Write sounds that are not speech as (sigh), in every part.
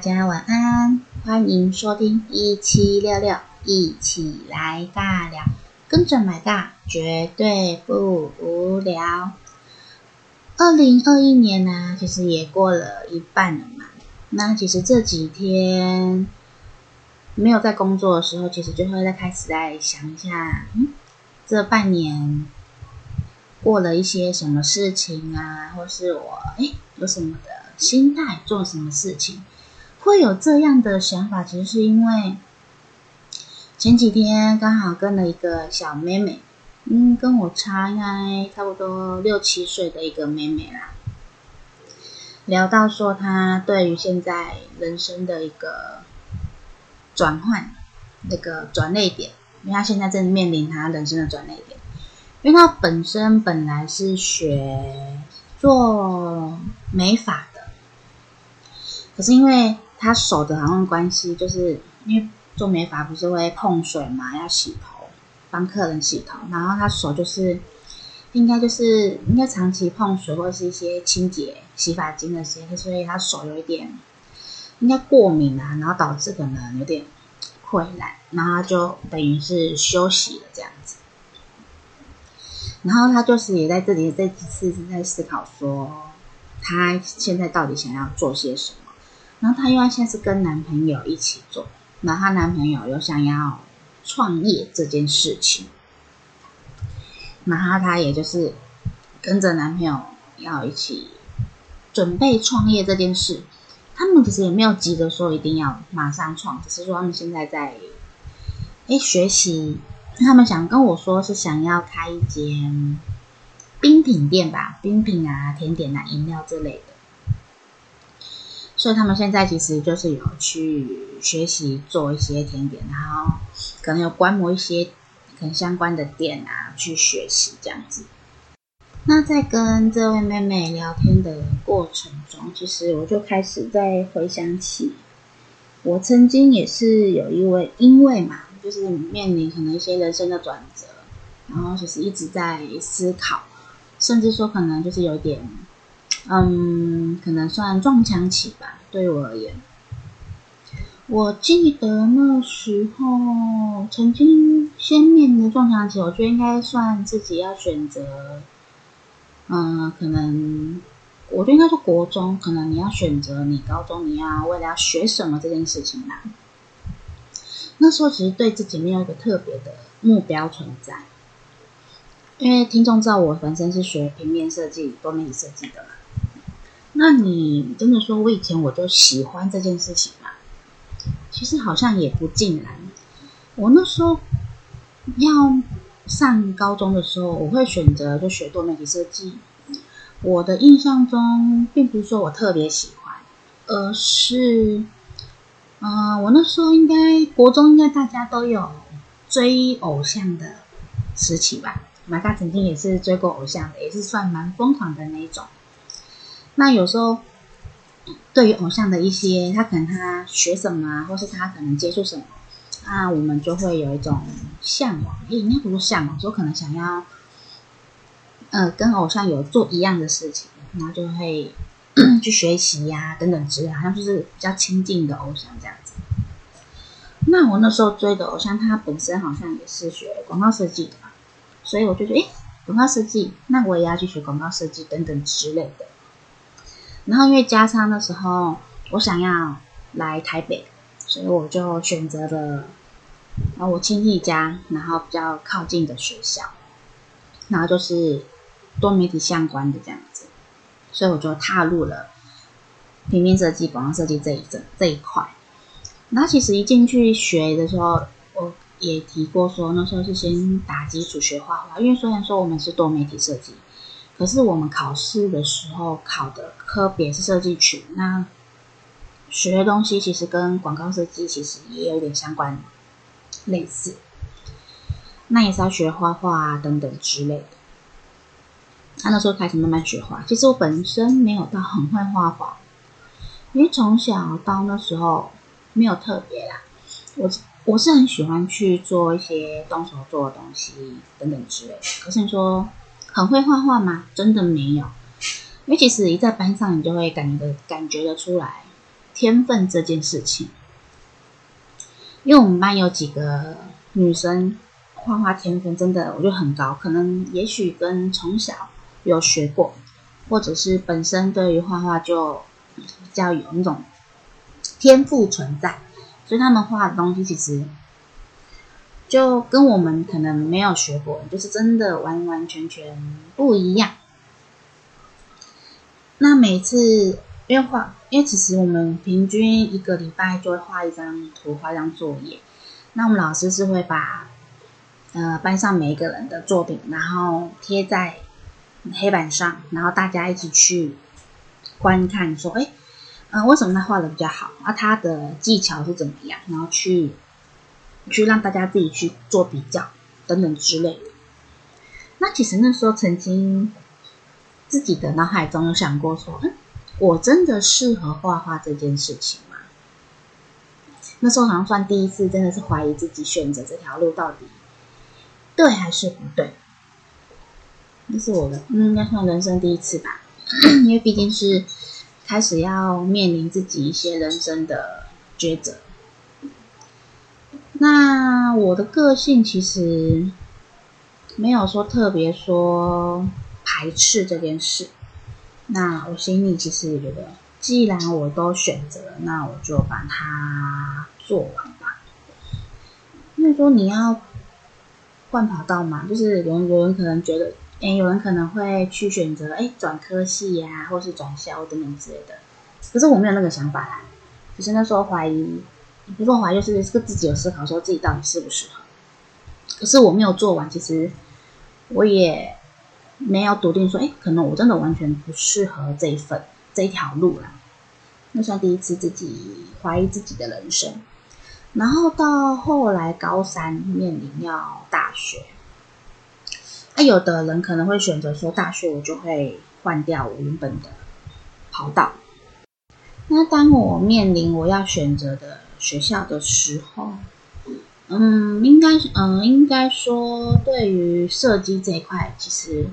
大家晚安，欢迎收听一七六六，一起来尬聊，跟着买大绝对不无聊。二零二一年呢、其实也过了一半了嘛。那其实这几天没有在工作的时候，其实就会在开始在想一下，嗯，这半年过了一些什么事情啊，或是我哎有什么的。心态做什么事情会有这样的想法？其实是因为前几天刚好跟了一个小妹妹，嗯，跟我差应该差不多六七岁的一个妹妹啦，聊到说她对于现在人生的一个转换，那个转捩点，因为她现在正面临她人生的转捩点，因为她本身本来是学做美发。可是因为他手的好像关系，就是因为做美发不是会碰水嘛，要洗头，帮客人洗头，然后他手就是应该就是应该长期碰水或是一些清洁洗发精的时间，所以他手有一点应该过敏啊，然后导致可能有点溃烂，然后他就等于是休息了这样子。然后他就是也在这里这几次是在思考说，他现在到底想要做些什么。然后她因为现在是跟男朋友一起做，然后她男朋友又想要创业这件事情，然后她也就是跟着男朋友要一起准备创业这件事。他们其实也没有急着说一定要马上创，只是说他们现在在哎学习。他们想跟我说是想要开一间冰品店吧，冰品啊、甜点啊、饮料之类的。所以他们现在其实就是有去学习做一些甜点，然后可能有观摩一些很相关的店啊，去学习这样子。那在跟这位妹妹聊天的过程中，其实我就开始在回想起，我曾经也是有一位，因为嘛，就是面临可能一些人生的转折，然后就是一直在思考，甚至说可能就是有点。嗯，可能算撞墙期吧，对我而言。我记得那时候曾经先面临撞墙期，我觉得应该算自己要选择，嗯，可能我觉得应该是国中，可能你要选择你高中你要为了要学什么这件事情啦。那时候其实对自己没有一个特别的目标存在，因为听众知道我本身是学平面设计、多媒体设计的嘛。那你真的说，我以前我就喜欢这件事情吗？其实好像也不尽然。我那时候要上高中的时候，我会选择就学多媒体设计。我的印象中，并不是说我特别喜欢，而是，嗯、我那时候应该国中应该大家都有追偶像的时期吧。马嘎曾经也是追过偶像的，也是算蛮疯狂的那一种。那有时候，对于偶像的一些，他可能他学什么啊，或是他可能接触什么，那，我们就会有一种向往，诶，应该不是向往，说可能想要，呃，跟偶像有做一样的事情，然后就会 (coughs) 去学习呀、等等之类，好像就是比较亲近的偶像这样子。那我那时候追的偶像，他本身好像也是学广告设计的，所以我就觉得，诶，广告设计，那我也要去学广告设计等等之类的。然后因为加上那时候我想要来台北，所以我就选择了啊我亲戚家，然后比较靠近的学校，然后就是多媒体相关的这样子，所以我就踏入了平面设计、广告设计这一这这一块。然后其实一进去学的时候，我也提过说那时候是先打基础学画画，因为虽然说我们是多媒体设计。可是我们考试的时候考的科别是设计群，那学的东西其实跟广告设计其实也有点相关，类似。那也是要学画画啊等等之类的。那那时候开始慢慢学画，其实我本身没有到很会画画，因为从小到那时候没有特别啦。我我是很喜欢去做一些动手做的东西等等之类的。可是你说。很会画画吗？真的没有，因为其实一在班上，你就会感觉感觉得出来，天分这件事情。因为我们班有几个女生画画天分真的我觉得很高，可能也许跟从小有学过，或者是本身对于画画就比较有那种天赋存在，所以他们画的东西其实。就跟我们可能没有学过，就是真的完完全全不一样。那每次因为画，因为其实我们平均一个礼拜就会画一张图，画一张作业。那我们老师是会把呃班上每一个人的作品，然后贴在黑板上，然后大家一起去观看，说，哎，呃，为什么他画的比较好？啊，他的技巧是怎么样？然后去。去让大家自己去做比较等等之类的。那其实那时候曾经自己的脑海中有想过说，嗯，我真的适合画画这件事情吗？那时候好像算第一次，真的是怀疑自己选择这条路到底对还是不对。那是我的，嗯，应该算人生第一次吧，因为毕竟是开始要面临自己一些人生的抉择。那我的个性其实没有说特别说排斥这件事。那我心里其实觉得，既然我都选择，那我就把它做完吧。因为说你要换跑道嘛，就是有人有人可能觉得，哎，有人可能会去选择，哎，转科系呀，或是转校等等之类的。可是我没有那个想法啦，只是那时候怀疑。不做怀，就是这个自己有思考，说自己到底适不适合。可是我没有做完，其实我也没有笃定说，哎，可能我真的完全不适合这一份这一条路啦。那算第一次自己怀疑自己的人生。然后到后来高三面临要大学，啊，有的人可能会选择说，大学我就会换掉我原本的跑道。那当我面临我要选择的学校的时候，嗯，应该，嗯，应该说，对于设计这一块，其实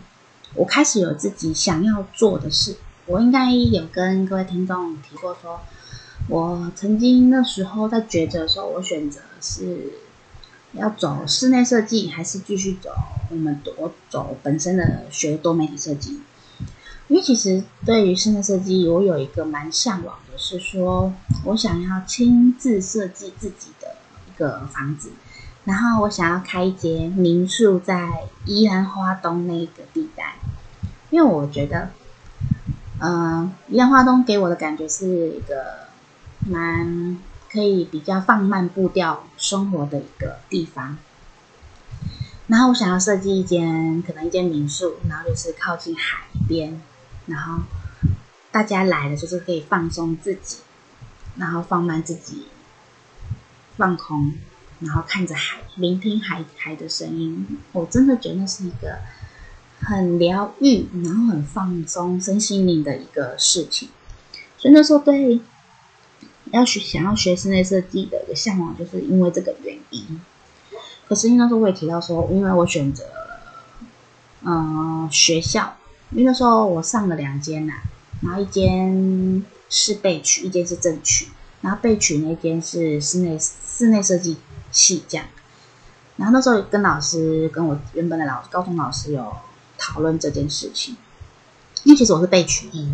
我开始有自己想要做的事。我应该有跟各位听众提过说，说我曾经那时候在抉择的时候，我选择是要走室内设计，还是继续走我们我走本身的学多媒体设计。因为其实对于室内设计，我有一个蛮向往的，是说我想要亲自设计自己的一个房子，然后我想要开一间民宿在宜兰花东那个地带，因为我觉得，嗯，宜兰花东给我的感觉是一个蛮可以比较放慢步调生活的一个地方，然后我想要设计一间可能一间民宿，然后就是靠近海边。然后大家来的就是可以放松自己，然后放慢自己，放空，然后看着海，聆听海海的声音。我真的觉得那是一个很疗愈，然后很放松身心灵的一个事情。所以那时候对要学想要学室内设计的一个向往，就是因为这个原因。可是因为那时候我也提到说，因为我选择嗯、学校。因为那时候我上了两间呐，然后一间是备取，一间是正取，然后备取那间是室内室内设计系这样。然后那时候跟老师跟我原本的老高中老师有讨论这件事情，因为其实我是备取一，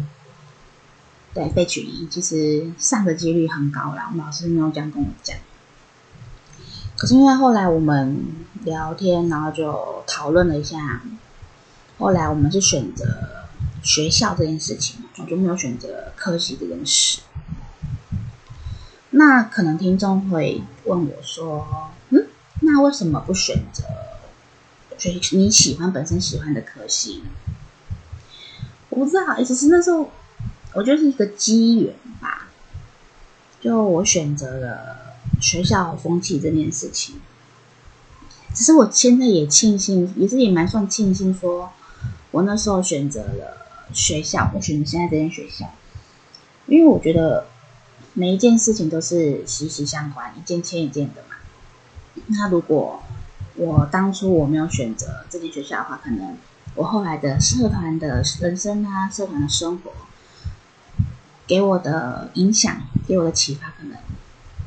对，备取一其实上的几率很高啦，我们老师没有这样跟我讲。可是因为后来我们聊天，然后就讨论了一下。后来我们是选择学校这件事情，我就没有选择科系这件事。那可能听众会问我说：“嗯，那为什么不选择学你喜欢本身喜欢的科系呢？”我不知道，其实那时候我就是一个机缘吧。就我选择了学校风气这件事情，只是我现在也庆幸，也是也蛮算庆幸说。我那时候选择了学校，我选择现在这间学校，因为我觉得每一件事情都是息息相关，一件牵一件的嘛。那如果我当初我没有选择这间学校的话，可能我后来的社团的人生啊，社团的生活，给我的影响，给我的启发，可能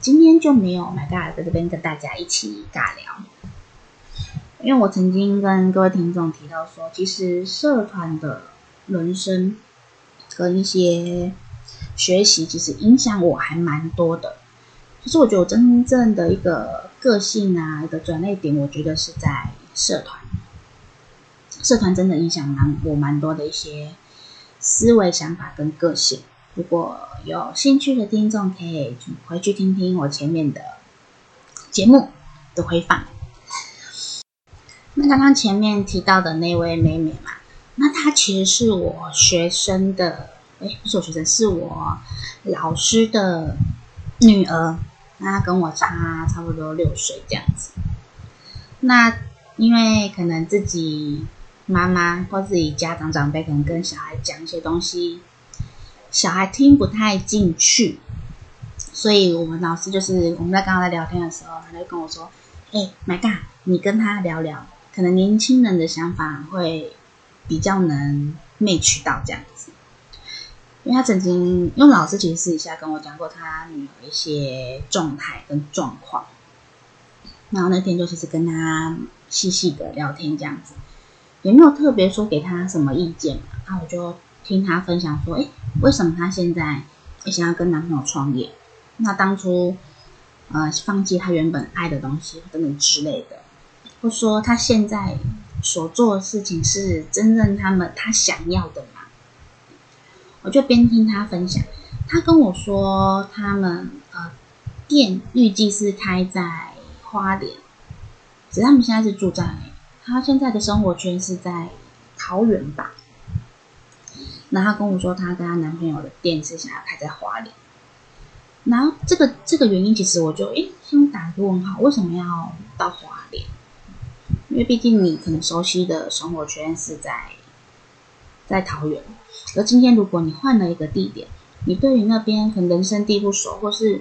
今天就没有 My God 在这边跟大家一起尬聊。因为我曾经跟各位听众提到说，其实社团的人生跟一些学习，其实影响我还蛮多的。其实我觉得我真正的一个个性啊，一个转捩点，我觉得是在社团。社团真的影响蛮我蛮多的一些思维想法跟个性。如果有兴趣的听众，可以回去听听我前面的节目的回放。那刚刚前面提到的那位妹妹嘛，那她其实是我学生的，诶，不是我学生，是我老师的女儿。那她跟我差差不多六岁这样子。那因为可能自己妈妈或自己家长长辈可能跟小孩讲一些东西，小孩听不太进去，所以我们老师就是我们在刚刚在聊天的时候，他就跟我说：“哎，My God，你跟他聊聊。”可能年轻人的想法会比较能 match 到这样子，因为他曾经因为老师其实私底下跟我讲过他女儿一些状态跟状况，然后那天就其实跟他细细的聊天这样子，也没有特别说给他什么意见嘛，然后我就听他分享说，哎，为什么他现在想要跟男朋友创业？那当初呃放弃他原本爱的东西等等之类的。或说他现在所做的事情是真正他们他想要的吗？我就边听他分享，他跟我说他们呃店预计是开在花莲，只他们现在是住在他现在的生活圈是在桃园吧。然后他跟我说他跟他男朋友的店是想要开在花莲，然后这个这个原因其实我就诶先打个问号，为什么要到花？因为毕竟你可能熟悉的生活圈是在在桃园，而今天如果你换了一个地点，你对于那边可能人生地不熟，或是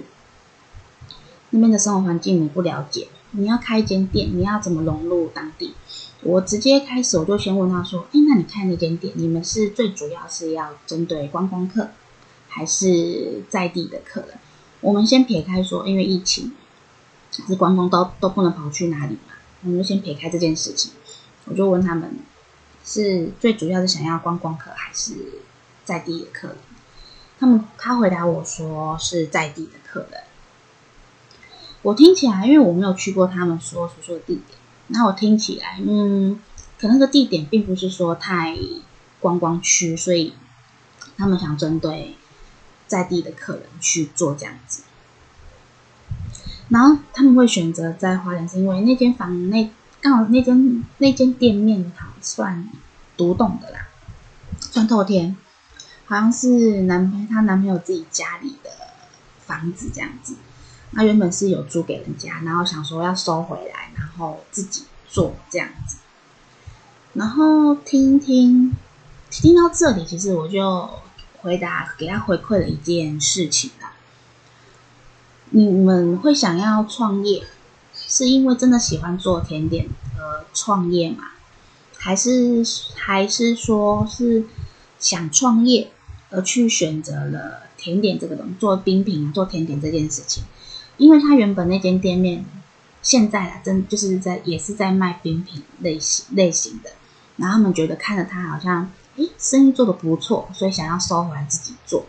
那边的生活环境你不了解，你要开一间店，你要怎么融入当地？我直接开始我就先问他说：“哎，那你开那间店，你们是最主要是要针对观光客，还是在地的客人？我们先撇开说，因为疫情，是观光都都不能跑去哪里嘛。”我们就先撇开这件事情，我就问他们，是最主要是想要观光客还是在地的客人？他们他回答我说是在地的客人。我听起来，因为我没有去过他们说所说的地点，那我听起来，嗯，可能这个地点并不是说太观光区，所以他们想针对在地的客人去做这样子。然后他们会选择在花莲，是因为那间房那刚好那间那间店面好算独栋的啦，算透天，好像是男朋友她男朋友自己家里的房子这样子。那原本是有租给人家，然后想说要收回来，然后自己做这样子。然后听听听到这里，其实我就回答给他回馈了一件事情啦。你们会想要创业，是因为真的喜欢做甜点而创业吗？还是还是说是想创业而去选择了甜点这个东西，做冰品啊、做甜点这件事情？因为他原本那间店面现在啊，真就是在也是在卖冰品类型类型的，然后他们觉得看着他好像，诶，生意做得不错，所以想要收回来自己做，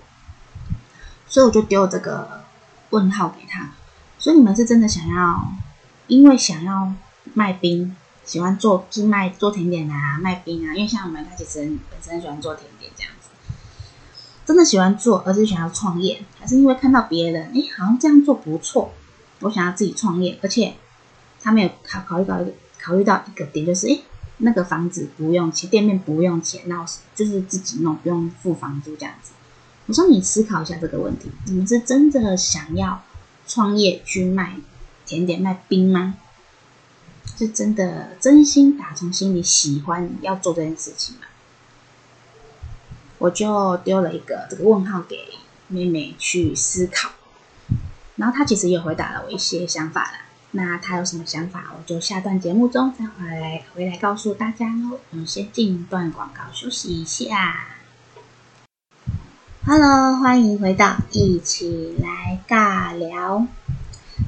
所以我就丢这个。问号给他，所以你们是真的想要，因为想要卖冰，喜欢做是卖做甜点啊，卖冰啊。因为像我们他其实本身喜欢做甜点这样子，真的喜欢做，而是想要创业，还是因为看到别人，哎，好像这样做不错，我想要自己创业，而且他没有考考虑到一个考虑到一个点，就是哎，那个房子不用钱，店面不用钱，然后就是自己弄，不用付房租这样子。我说你思考一下这个问题，你们是真的想要创业去卖甜点、卖冰吗？是真的真心打从心里喜欢要做这件事情吗？我就丢了一个这个问号给妹妹去思考，然后她其实也回答了我一些想法了。那她有什么想法，我就下段节目中再回来回来告诉大家喽。我们先进一段广告休息一下。Hello，欢迎回到一起来尬聊。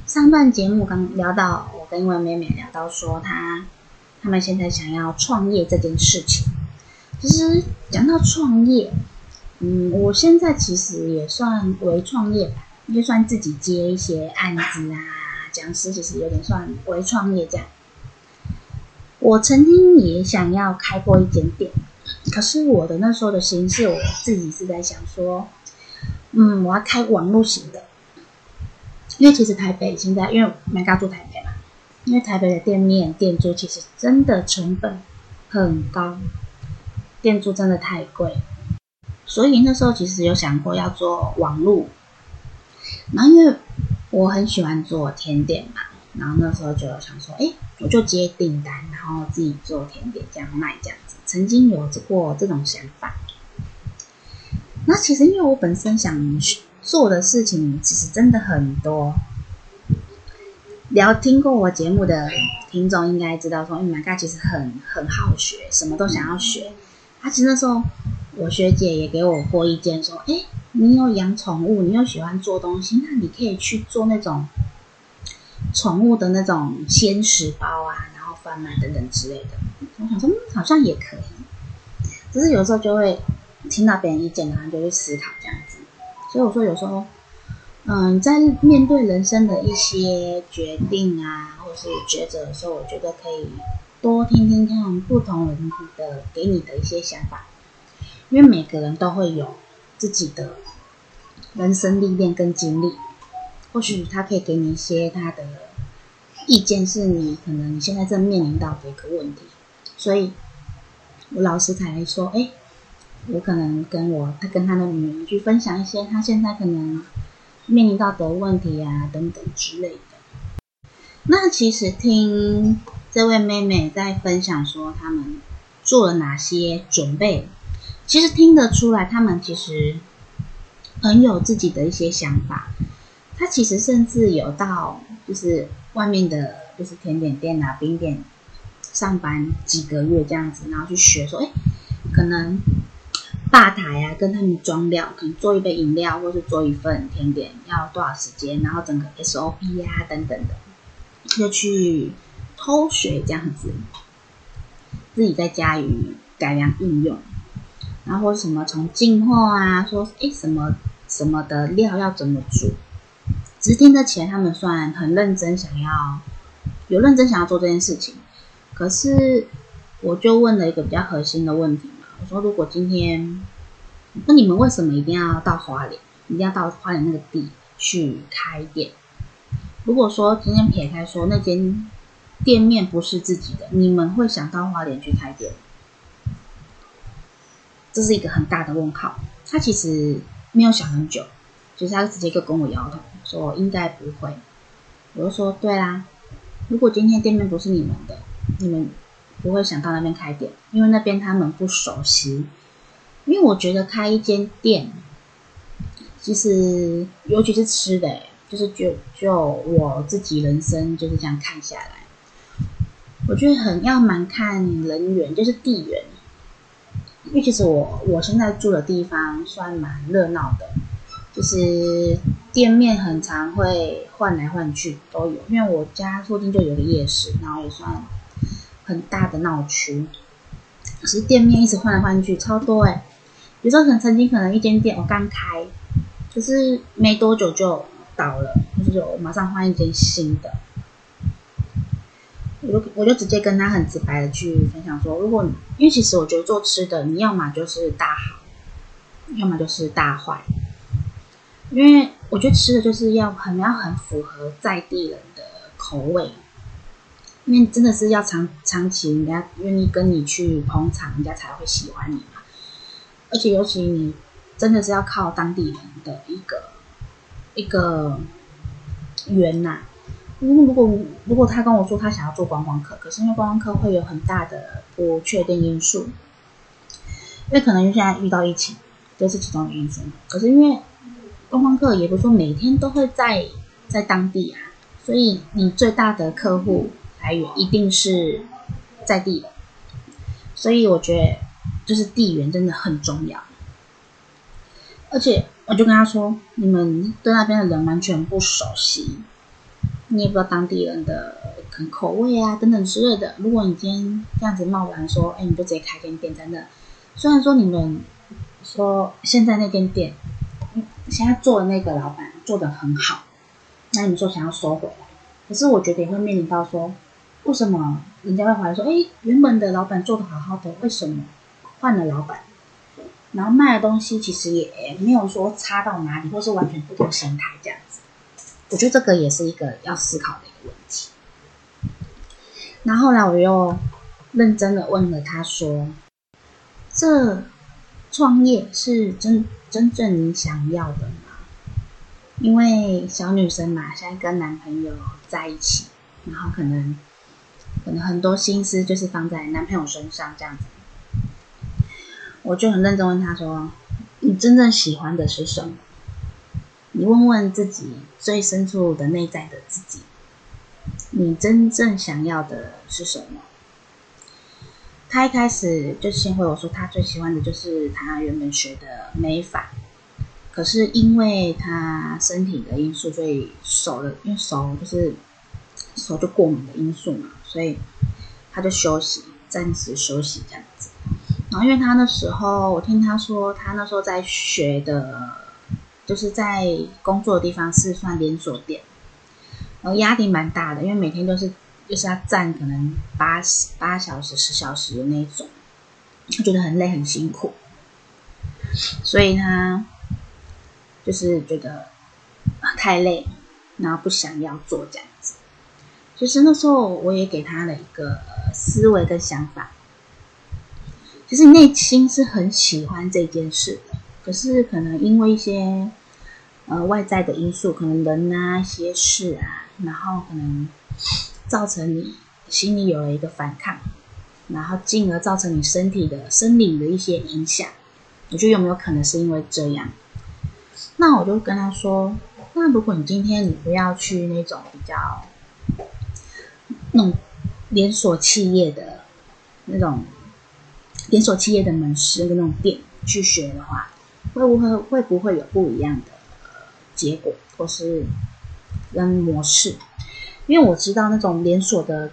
上段节目刚聊到，我跟一位妹妹聊到说她，她们现在想要创业这件事情。其实讲到创业，嗯，我现在其实也算微创业吧，就算自己接一些案子啊，讲师其实有点算微创业这样。我曾经也想要开过一间店。可是我的那时候的形式，我自己是在想说，嗯，我要开网络型的，因为其实台北现在，因为没刚住台北嘛，因为台北的店面店租其实真的成本很高，店租真的太贵，所以那时候其实有想过要做网络，然后因为我很喜欢做甜点嘛，然后那时候就想说，哎，我就接订单，然后自己做甜点这样卖这样子。曾经有过这种想法，那其实因为我本身想做的事情其实真的很多。聊听过我节目的听众应该知道说，说、欸、My God 其实很很好学，什么都想要学。他、啊、其实那时候我学姐也给我过意见，说：“哎、你有养宠物，你又喜欢做东西，那你可以去做那种宠物的那种鲜食包啊。”贩卖等等之类的，我想说，好像也可以。只是有时候就会听到别人意见，然后就会思考这样子。所以我说，有时候，嗯，在面对人生的一些决定啊，或是抉择的时候，我觉得可以多听听看不同人的给你的一些想法，因为每个人都会有自己的人生历练跟经历，或许他可以给你一些他的。意见是你可能你现在正面临到的一个问题，所以我老师才说，哎，我可能跟我他跟他的女儿去分享一些他现在可能面临到的问题啊等等之类的。那其实听这位妹妹在分享说他们做了哪些准备，其实听得出来他们其实很有自己的一些想法。他其实甚至有到就是。外面的就是甜点店啊、冰店上班几个月这样子，然后去学说，哎，可能吧台啊，跟他们装料，可能做一杯饮料或是做一份甜点要多少时间，然后整个 SOP 啊等等的，就去偷学这样子，自己在家里改良应用，然后或什么从进货啊，说哎什么什么的料要怎么煮。只是听得起来，他们算很认真，想要有认真想要做这件事情。可是，我就问了一个比较核心的问题嘛，我说：如果今天，那你们为什么一定要到花莲，一定要到花莲那个地去开店？如果说今天撇开说那间店面不是自己的，你们会想到花莲去开店？这是一个很大的问号。他其实没有想很久。就是他直接就跟我摇头，说应该不会。我就说对啦，如果今天店面不是你们的，你们不会想到那边开店，因为那边他们不熟悉。因为我觉得开一间店，其实尤其是吃的，就是就就我自己人生就是这样看下来，我觉得很要蛮看人缘，就是地缘。因为其实我我现在住的地方算蛮热闹的。就是店面很常会换来换去都有，因为我家附近就有个夜市，然后也算很大的闹区。可是店面一直换来换去，超多哎、欸。比如说，可能曾经可能一间店我刚开，可是没多久就倒了，就是我马上换一间新的。我就我就直接跟他很直白的去分享说，如果因为其实我觉得做吃的，你要么就是大好，要么就是大坏。因为我觉得吃的就是要很要很符合在地人的口味，因为真的是要长长期人家愿意跟你去捧场，人家才会喜欢你嘛。而且尤其你真的是要靠当地人的一个一个缘呐。因为如果如果他跟我说他想要做观光客，可是因为观光客会有很大的不确定因素，因为可能现在遇到疫情，这是其中的因素。可是因为观光客也不是说每天都会在在当地啊，所以你最大的客户来源一定是在地的，所以我觉得就是地缘真的很重要。而且我就跟他说，你们对那边的人完全不熟悉，你也不知道当地人的口味啊等等之类的。如果你今天这样子贸然说，哎，你就直接开间店在那，虽然说你们说现在那间店，现在做的那个老板做得很好，那你们说想要收回来，可是我觉得也会面临到说，为什么人家会怀疑说，哎，原本的老板做得好好的，为什么换了老板？然后卖的东西其实也没有说差到哪里，或是完全不同形态这样子。我觉得这个也是一个要思考的一个问题。然后后来我又认真的问了他说：“这创业是真真正你想要的吗？”因为小女生嘛，现在跟男朋友在一起，然后可能可能很多心思就是放在男朋友身上这样子。我就很认真问他说：“你真正喜欢的是什么？你问问自己最深处的内在的自己，你真正想要的是什么？”他一开始就先回我说，他最喜欢的就是他原本学的美法，可是因为他身体的因素，所以手的因为手就是手就过敏的因素嘛，所以他就休息，暂时休息这样子。然后，因为他那时候，我听他说，他那时候在学的，就是在工作的地方是算连锁店，然后压力蛮大的，因为每天都是就是要站可能八八小时、十小时的那种，他觉得很累、很辛苦，所以他就是觉得太累，然后不想要做这样子。其实那时候我也给他了一个思维跟想法。其实内心是很喜欢这件事的，可是可能因为一些呃外在的因素，可能人啊一些事啊，然后可能造成你心里有了一个反抗，然后进而造成你身体的生理的一些影响。我觉得有没有可能是因为这样？那我就跟他说，那如果你今天你不要去那种比较那种连锁企业的那种。连锁企业的门市跟那种店去学的话，会不会会不会有不一样的结果或是跟模式？因为我知道那种连锁的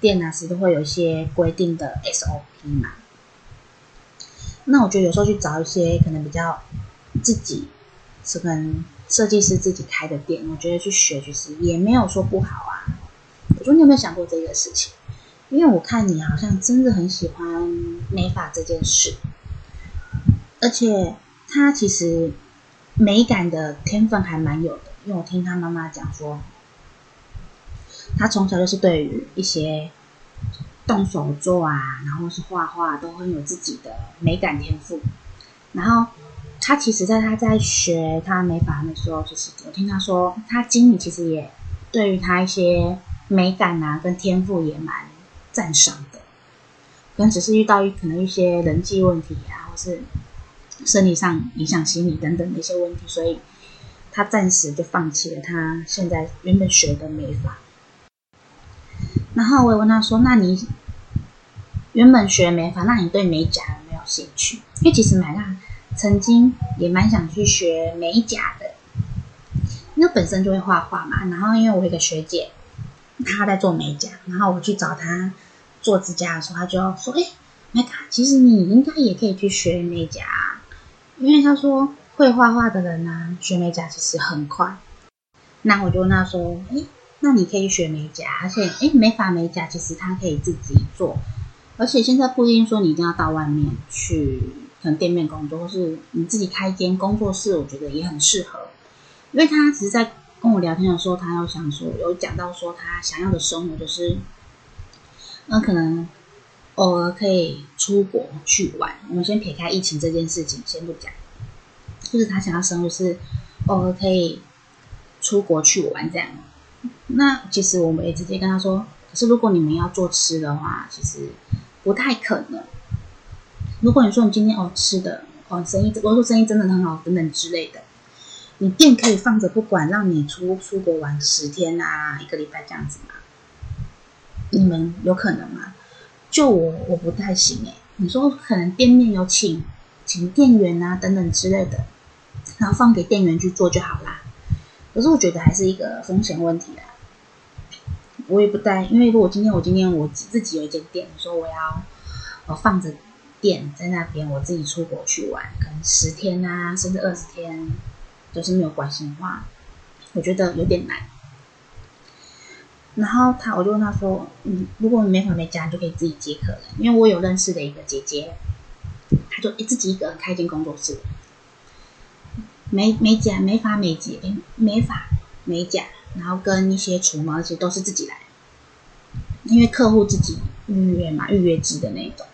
店啊，是都会有一些规定的 SOP 嘛。那我觉得有时候去找一些可能比较自己是跟设计师自己开的店，我觉得去学其实也没有说不好啊。我说你有没有想过这个事情？因为我看你好像真的很喜欢美发这件事，而且他其实美感的天分还蛮有的。因为我听他妈妈讲说，他从小就是对于一些动手做啊，然后是画画都很有自己的美感天赋。然后他其实在他在学他美法的时候，就是我听他说，他经理其实也对于他一些美感啊跟天赋也蛮。赞赏的，可能只是遇到一可能一些人际问题啊，或是生理上影响心理等等的一些问题，所以他暂时就放弃了他现在原本学的美法。然后我也问他说：“那你原本学美发，那你对美甲有没有兴趣？因为其实买娜曾经也蛮想去学美甲的，因为本身就会画画嘛。然后因为我一个学姐。”她在做美甲，然后我去找她做指甲的时候，他就说：“哎，美卡，其实你应该也可以去学美甲，因为他说会画画的人呢，学美甲其实很快。”那我就问他说：“哎，那你可以学美甲，而且哎，美发美甲其实他可以自己做，而且现在不一定说你一定要到外面去，可能店面工作，或是你自己开一间工作室，我觉得也很适合，因为他其实在。”跟我聊天的时候，他有想说，有讲到说他想要的生活就是，那可能偶尔可以出国去玩。我们先撇开疫情这件事情先不讲，就是他想要生活是偶尔可以出国去玩这样。那其实我们也直接跟他说，可是如果你们要做吃的话，其实不太可能。如果你说你今天哦吃的哦生意，我说生意真的很好等等之类的。你店可以放着不管，让你出出国玩十天啊，一个礼拜这样子吗？你们有可能吗？就我我不太行诶。你说可能店面有请请店员啊等等之类的，然后放给店员去做就好啦。可是我觉得还是一个风险问题啦。我也不带，因为如果今天我今天我自己有一间店，我说我要我放着店在那边，我自己出国去玩，可能十天啊，甚至二十天都、就是没有关系的话，我觉得有点难。然后他，我就问他说：“嗯，如果你没房没家，你就可以自己接客人。因为我有认识的一个姐姐，她就自己一个人开一间工作室，美美甲、美发、美睫、美发、美甲，然后跟一些除毛，其实都是自己来，因为客户自己预约嘛，预约制的那种。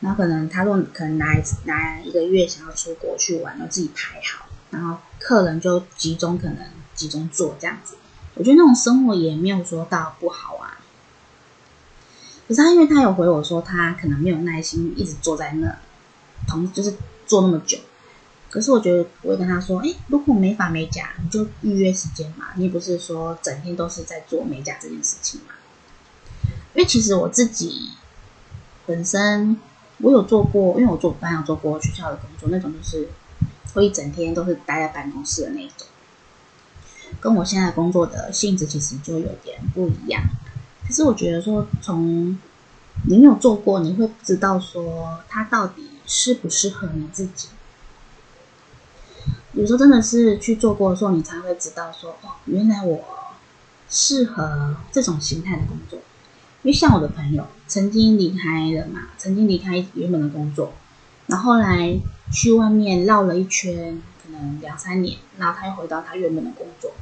然后可能他说可能来来一个月想要出国去玩，然后自己排好，然后客人就集中可能集中做这样子。”我觉得那种生活也没有说到不好啊，可是他因为他有回我说他可能没有耐心一直坐在那，同就是坐那么久。可是我觉得我会跟他说，哎，如果没发美甲，你就预约时间嘛，你不是说整天都是在做美甲这件事情嘛？因为其实我自己本身我有做过，因为我做班有做过学校的工作，那种就是会一整天都是待在办公室的那种。跟我现在工作的性质其实就有点不一样。可是我觉得说，从你没有做过，你会不知道说它到底适不适合你自己。有时候真的是去做过的时候，你才会知道说，哦，原来我适合这种形态的工作。因为像我的朋友曾经离开了嘛，曾经离开原本的工作，然后来去外面绕了一圈。可能两三年，然后他又回到他原本的工作，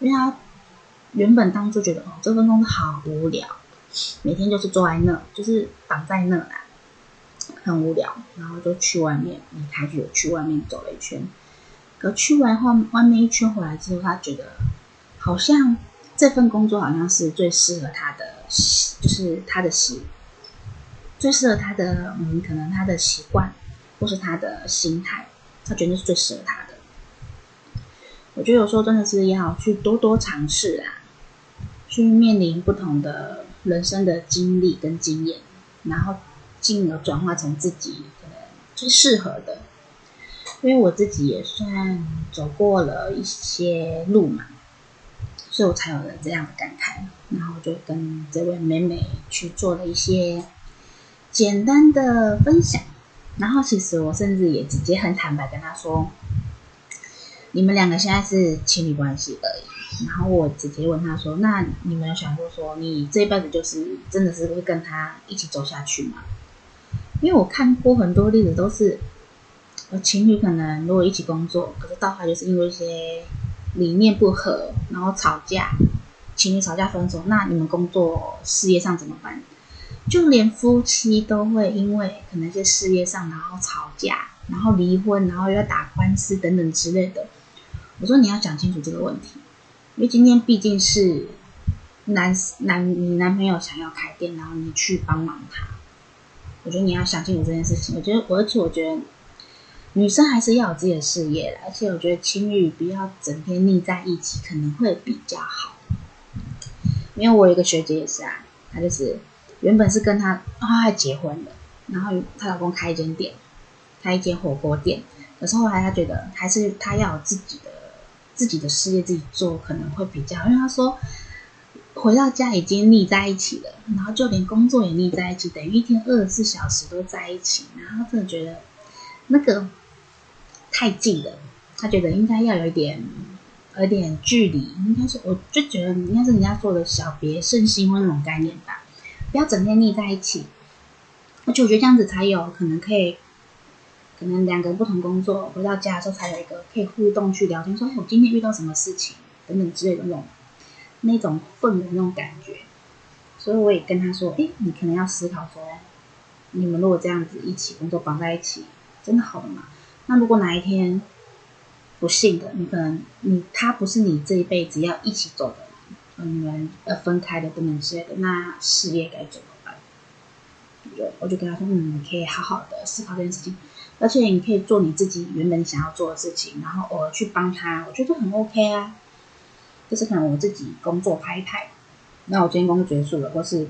因为他原本当初觉得哦，这份工作好无聊，每天就是坐在那，就是绑在那啦，很无聊，然后就去外面离开，就去外面走了一圈。可去完后，外面一圈回来之后，他觉得好像这份工作好像是最适合他的，就是他的习，最适合他的，嗯，可能他的习惯或是他的心态。他觉得是最适合他的。我觉得有时候真的是要去多多尝试啊，去面临不同的人生的经历跟经验，然后进而转化成自己可能最适合的。因为我自己也算走过了一些路嘛，所以我才有了这样的感慨。然后就跟这位美美去做了一些简单的分享。然后其实我甚至也直接很坦白跟他说，你们两个现在是情侣关系而已。然后我直接问他说，那你们有想过说，你这一辈子就是真的是会跟他一起走下去吗？因为我看过很多例子，都是情侣可能如果一起工作，可是到后来就是因为一些理念不合，然后吵架，情侣吵架分手，那你们工作事业上怎么办？就连夫妻都会因为可能一些事业上，然后吵架，然后离婚，然后又要打官司等等之类的。我说你要讲清楚这个问题，因为今天毕竟是男男你男朋友想要开店，然后你去帮忙他。我觉得你要想清楚这件事情。我觉得，而且我觉得女生还是要有自己的事业，而且我觉得情侣不要整天腻在一起，可能会比较好。因为我有一个学姐也是啊，她就是。原本是跟他，他还结婚的，然后她老公开一间店，开一间火锅店。可是后来她觉得，还是她要有自己的自己的事业自己做，可能会比较。因为她说，回到家已经腻在一起了，然后就连工作也腻在一起，等于一天二十四小时都在一起。然后真的觉得那个 (clears throat) 太近了，他觉得应该要有一点，有点距离。应该是，我就觉得应该是人家说的小别胜新婚那种概念吧。不要整天腻在一起，而且我觉得这样子才有可能可以，可能两个人不同工作，回到家的时候才有一个可以互动去聊天，说哎，我今天遇到什么事情等等之类的那种那种氛围那种感觉。所以我也跟他说，哎，你可能要思考说，你们如果这样子一起工作绑在一起，真的好吗？那如果哪一天不幸的，你可能你他不是你这一辈子要一起走的。你们呃分开的不能之类的，那事业该怎么办？对，我就跟他说，嗯，你可以好好的思考这件事情，而且你可以做你自己原本想要做的事情，然后偶尔去帮他，我觉得很 OK 啊。就是可能我自己工作拍一拍，那我今天工作结束了，或是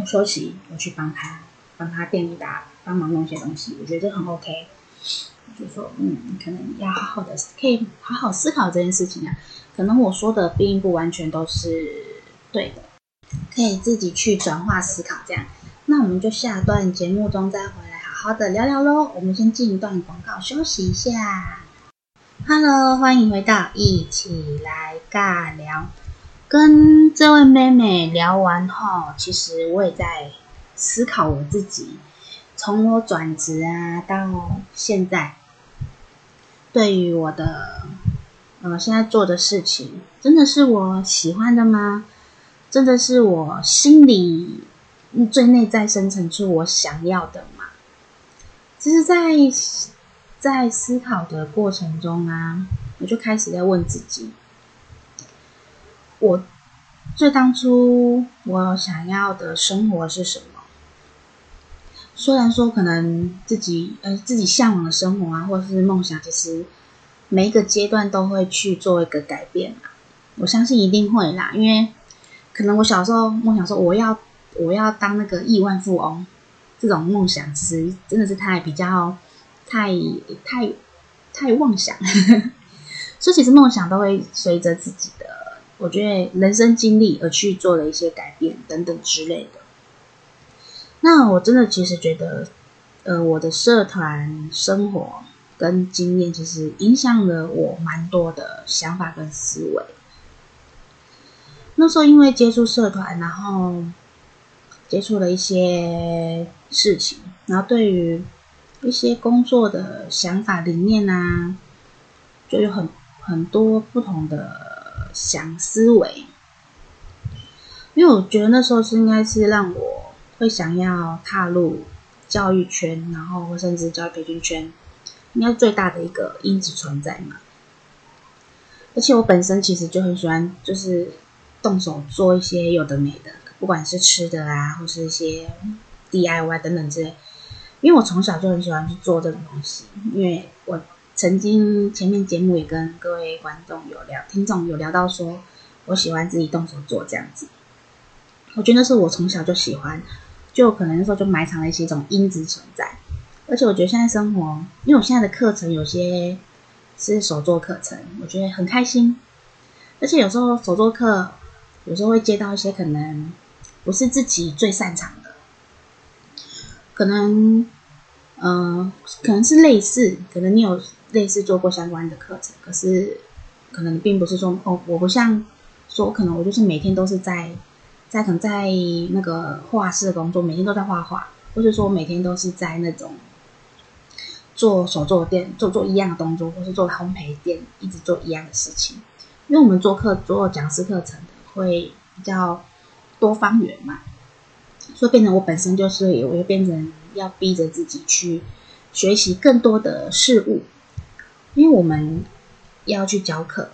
我休息，我去帮他，帮他店里打，帮忙弄些东西，我觉得这很 OK。就说，嗯，可能要好好的，可以好好思考这件事情啊。可能我说的并不完全都是对的，可以自己去转化思考。这样，那我们就下段节目中再回来好好的聊聊喽。我们先进一段广告，休息一下。Hello，欢迎回到一起来尬聊。跟这位妹妹聊完后，其实我也在思考我自己，从我转职啊到现在，对于我的呃现在做的事情，真的是我喜欢的吗？真的是我心里最内在深层处我想要的吗？其实，在在思考的过程中啊，我就开始在问自己。我最当初我想要的生活是什么？虽然说可能自己呃自己向往的生活啊，或者是梦想，其实每一个阶段都会去做一个改变啊。我相信一定会啦，因为可能我小时候梦想说我要我要当那个亿万富翁，这种梦想其实真的是太比较太太太妄想，(laughs) 所以其实梦想都会随着自己的。我觉得人生经历而去做了一些改变等等之类的。那我真的其实觉得，呃，我的社团生活跟经验其实影响了我蛮多的想法跟思维。那时候因为接触社团，然后接触了一些事情，然后对于一些工作的想法理念啊，就有很很多不同的。想思维，因为我觉得那时候是应该是让我会想要踏入教育圈，然后甚至教育培训圈，应该最大的一个因子存在嘛。而且我本身其实就很喜欢，就是动手做一些有的没的，不管是吃的啊，或是一些 DIY 等等之类。因为我从小就很喜欢去做这种东西，因为我。曾经前面节目也跟各位观众有聊，听众有聊到说，我喜欢自己动手做这样子。我觉得那是我从小就喜欢，就可能那时候就埋藏了一些这种因子存在。而且我觉得现在生活，因为我现在的课程有些是手作课程，我觉得很开心。而且有时候手作课，有时候会接到一些可能不是自己最擅长的，可能，嗯、可能是类似，可能你有。类似做过相关的课程，可是可能并不是说哦，我不像说可能我就是每天都是在在可能在那个画室工作，每天都在画画，或是说每天都是在那种做手作店做做一样的动作，或是做烘焙店一直做一样的事情。因为我们做课做讲师课程的会比较多方圆嘛，所以变成我本身就是我会变成要逼着自己去学习更多的事物。因为我们要去教课，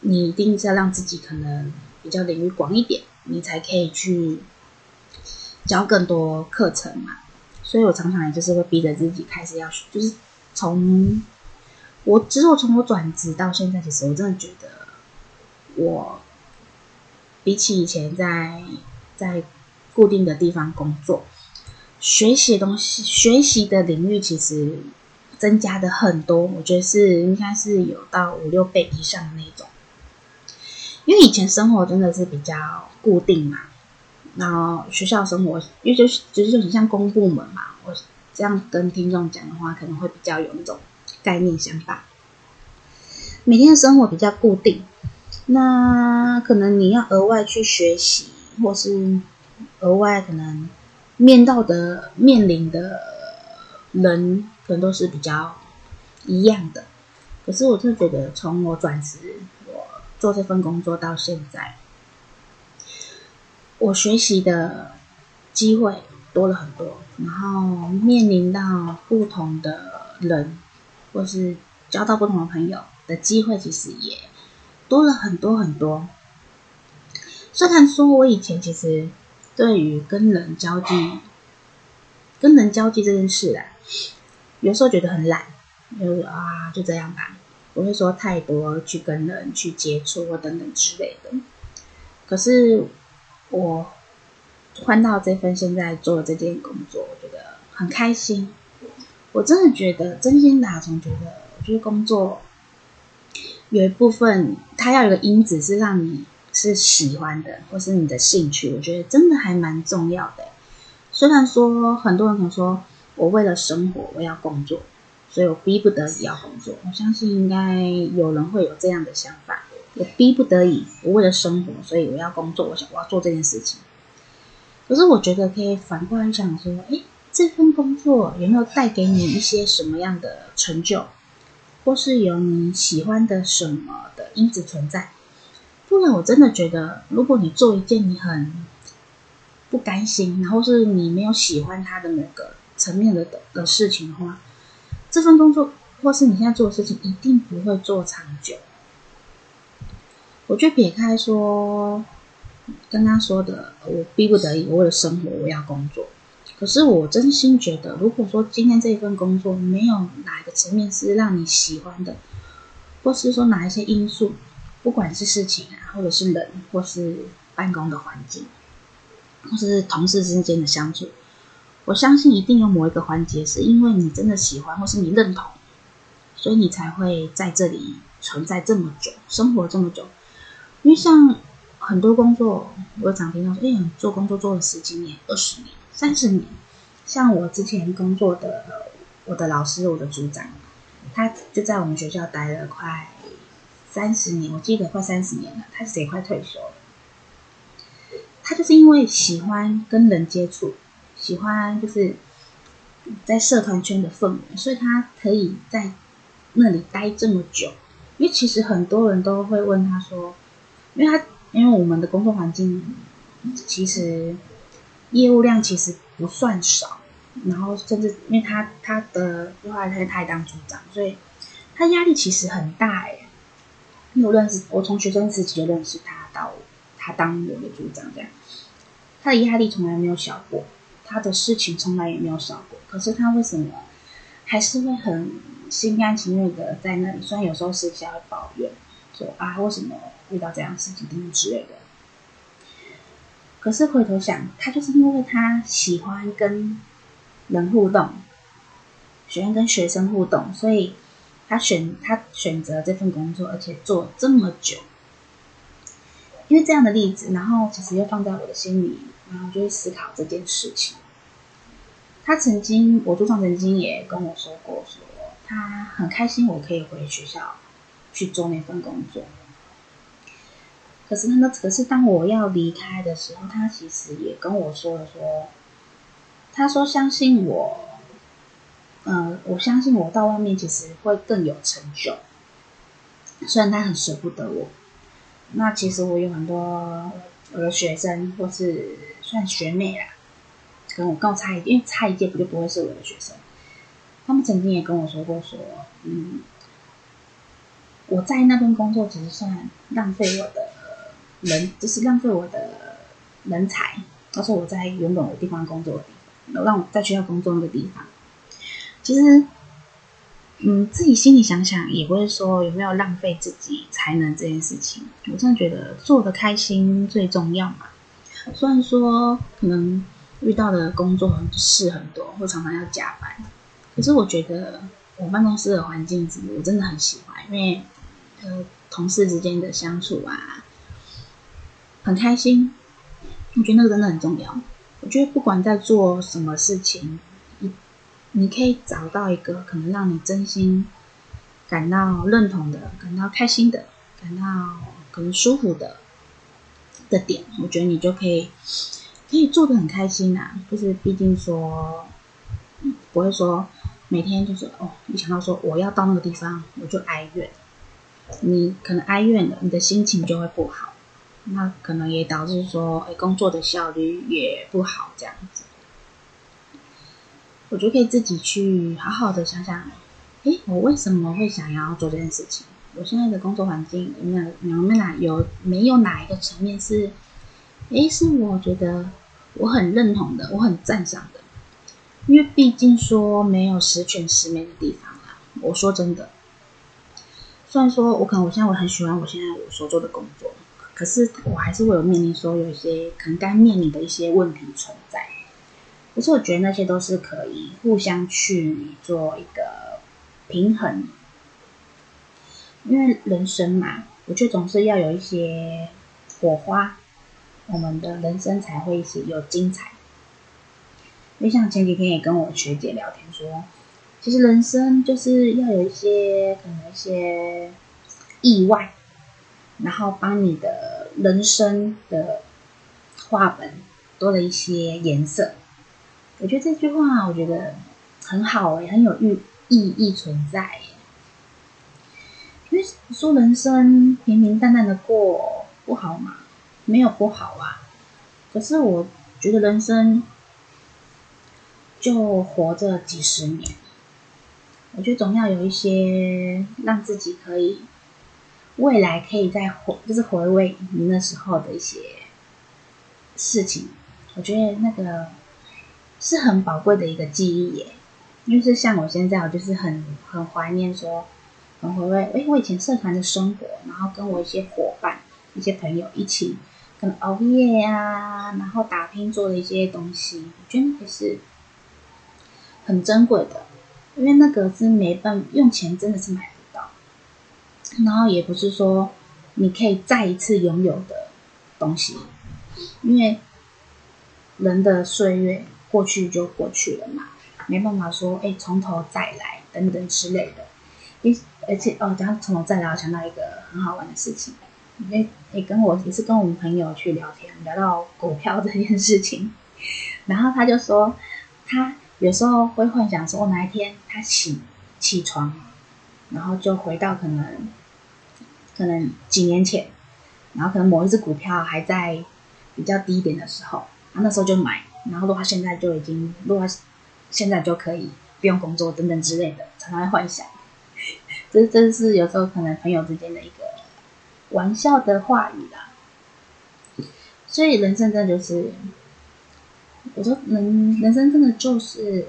你一定是要让自己可能比较领域广一点，你才可以去教更多课程嘛。所以我常常也就是会逼着自己开始要，就是从我之后从我转职到现在，其实我真的觉得我比起以前在在固定的地方工作，学习的东西、学习的领域其实。增加的很多，我觉得是应该是有到五六倍以上的那种。因为以前生活真的是比较固定嘛，然后学校生活，因为就是就是很像公部门嘛，我这样跟听众讲的话，可能会比较有那种概念想法。每天的生活比较固定，那可能你要额外去学习，或是额外可能面到的面临的人。可能都是比较一样的，可是我就觉得，从我转职，做这份工作到现在，我学习的机会多了很多，然后面临到不同的人，或是交到不同的朋友的机会，其实也多了很多很多。虽然说我以前其实对于跟人交际、跟人交际这件事啊。有时候觉得很懒，就是啊，就这样吧，不会说太多去跟人去接触或等等之类的。可是我换到这份现在做这件工作，我觉得很开心。我真的觉得，真心打从觉得，我觉得工作有一部分，它要有个因子是让你是喜欢的，或是你的兴趣，我觉得真的还蛮重要的。虽然说很多人可能说我为了生活我要工作，所以我逼不得已要工作。我相信应该有人会有这样的想法。我逼不得已，我为了生活，所以我要工作。我想我要做这件事情。可是我觉得可以反过来想说，诶，这份工作有没有带给你一些什么样的成就，或是有你喜欢的什么的因子存在？不然我真的觉得，如果你做一件你很不甘心，然后是你没有喜欢它的某个层面的的事情的话，这份工作或是你现在做的事情一定不会做长久。我就撇开说，刚刚说的，我逼不得已，我为了生活我要工作。可是我真心觉得，如果说今天这份工作没有哪一个层面是让你喜欢的，或是说哪一些因素，不管是事情啊，或者是人，或是办公的环境，或是同事之间的相处，我相信一定有某一个环节是因为你真的喜欢，或是你认同，所以你才会在这里存在这么久，生活这么久。因为像很多工作，我常听到说，哎，做工作做了十几年、二十年、三十年。像我之前工作的，我的老师、我的组长，他就在我们学校待了快三十年，我记得快三十年了，他是也快退休了。他就是因为喜欢跟人接触，喜欢就是在社团圈的氛围，所以他可以在那里待这么久。因为其实很多人都会问他说。因为他，因为我们的工作环境其实业务量其实不算少，然后甚至因为他他的后来他他当组长，所以他压力其实很大哎。因为我认识，我从学生时期就认识他，到他当我的组长这样，他的压力从来没有小过，他的事情从来也没有少过。可是他为什么还是会很心甘情愿的在那里？虽然有时候私下会抱怨说啊，为什么？遇到这样事情等等之类的，可是回头想，他就是因为他喜欢跟人互动，喜欢跟学生互动，所以他选他选择这份工作，而且做这么久。因为这样的例子，然后其实又放在我的心里，然后就会思考这件事情。他曾经，我组长曾经也跟我说过，说他很开心我可以回学校去做那份工作。可是他那，可是当我要离开的时候，他其实也跟我说了说，他说相信我，嗯、我相信我到外面其实会更有成就。虽然他很舍不得我，那其实我有很多我的学生或是算学妹啦，跟我刚差一届，因为差一届不就不会是我的学生。他们曾经也跟我说过说，嗯，我在那边工作只是算浪费我的。人就是浪费我的人才，而是我在原本我地方工作的地方，让我在学校工作的地方。其实，嗯，自己心里想想，也不会说有没有浪费自己才能这件事情。我真的觉得做得开心最重要嘛。虽然说可能遇到的工作事很多，或常常要加班，可是我觉得我办公室的环境我真的很喜欢，因为呃同事之间的相处啊。很开心，我觉得那个真的很重要。我觉得不管在做什么事情，你你可以找到一个可能让你真心感到认同的、感到开心的、感到可能舒服的的点，我觉得你就可以可以做的很开心呐。就是毕竟说，不会说每天就是哦，一想到说我要到那个地方，我就哀怨。你可能哀怨了，你的心情就会不好。那可能也导致说，哎，工作的效率也不好，这样子。我就可以自己去好好的想想，哎，我为什么会想要做这件事情？我现在的工作环境有没有有没有哪有没有哪一个层面是，哎，是我觉得我很认同的，我很赞赏的。因为毕竟说没有十全十美的地方啦。我说真的，虽然说我可能我现在我很喜欢我现在我所做的工作。可是我还是会有面临说有一些可能该面临的一些问题存在，可是我觉得那些都是可以互相去做一个平衡，因为人生嘛，我觉得总是要有一些火花，我们的人生才会是有精彩。就像前几天也跟我学姐聊天说，其实人生就是要有一些可能一些意外，然后帮你的人生的画本多了一些颜色。我觉得这句话，我觉得很好诶，很有意意义存在。因为说人生平平淡淡的过不好嘛，没有不好啊。可是我觉得人生就活着几十年，我觉得总要有一些让自己可以未来可以再回，就是回味你那时候的一些事情。我觉得那个。是很宝贵的一个记忆耶，因为是像我现在，我就是很很怀念说，很回味，哎，我以前社团的生活，然后跟我一些伙伴、一些朋友一起，可能熬夜呀、然后打拼做的一些东西，我觉得那是很珍贵的，因为那个是没办法用钱真的是买不到，然后也不是说你可以再一次拥有的东西，因为人的岁月。过去就过去了嘛，没办法说哎，从头再来等等之类的。诶，而且哦，讲从头再来，我想到一个很好玩的事情。因为也跟我也是跟我们朋友去聊天，聊到股票这件事情，(laughs) 然后他就说，他有时候会幻想说，哪一天他起起床，然后就回到可能可能几年前，然后可能某一只股票还在比较低点的时候，他那时候就买。然后的话，现在就已经，如果现在就可以不用工作等等之类的，常常会幻想。这这是有时候可能朋友之间的一个玩笑的话语啦。所以人生真的就是，我说人人生真的就是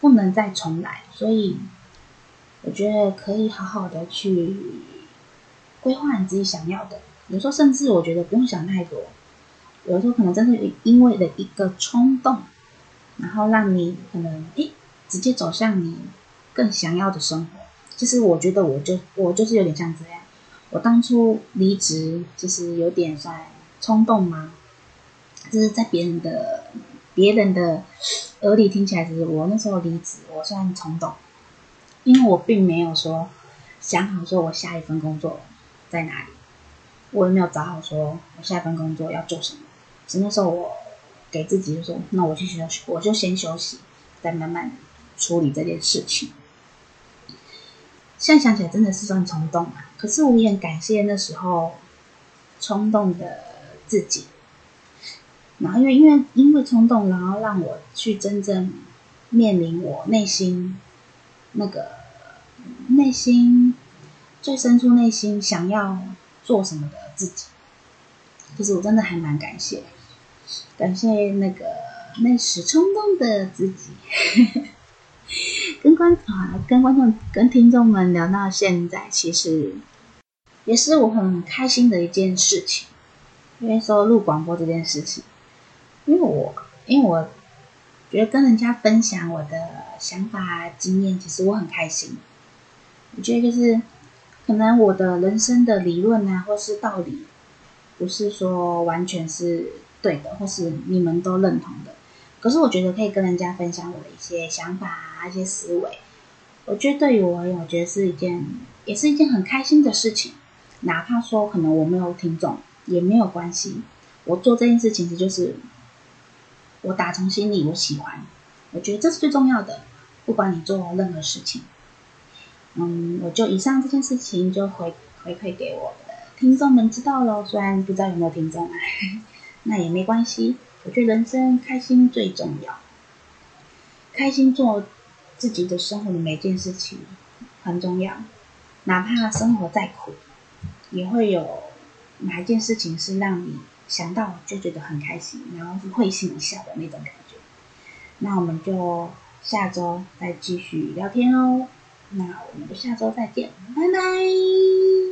不能再重来，所以我觉得可以好好的去规划你自己想要的。有时候甚至我觉得不用想太多。有时候可能真的因为了一个冲动，然后让你可能诶直接走向你更想要的生活。其实我觉得我就我就是有点像这样，我当初离职就是有点算冲动嘛，就是在别人的别人的耳里听起来，就是我那时候离职我算冲动，因为我并没有说想好说我下一份工作在哪里，我也没有找好说我下一份工作要做什么。那时候我给自己就说，那我去休息，我就先休息，再慢慢处理这件事情。现在想起来真的是算冲动啊，可是我也很感谢那时候冲动的自己。然后因为因为因为冲动，然后让我去真正面临我内心那个内心最深处内心想要做什么的自己。其实我真的还蛮感谢。感谢那个那时冲动的自己，跟观啊跟观众跟听众们聊到现在，其实也是我很开心的一件事情。因为说录广播这件事情，因为我因为我觉得跟人家分享我的想法经验，其实我很开心。我觉得就是可能我的人生的理论啊，或是道理，不是说完全是。对的，或是你们都认同的，可是我觉得可以跟人家分享我的一些想法啊，一些思维。我觉得对于我而言，我觉得是一件，也是一件很开心的事情。哪怕说可能我没有听众，也没有关系。我做这件事情，其实就是我打从心里我喜欢。我觉得这是最重要的。不管你做任何事情，嗯，我就以上这件事情就回回馈给我的听众们知道喽。虽然不知道有没有听众啊。(laughs) 那也没关系，我觉得人生开心最重要，开心做自己的生活的每件事情很重要，哪怕生活再苦，也会有哪一件事情是让你想到就觉得很开心，然后会心一笑的那种感觉。那我们就下周再继续聊天哦，那我们就下周再见，拜拜。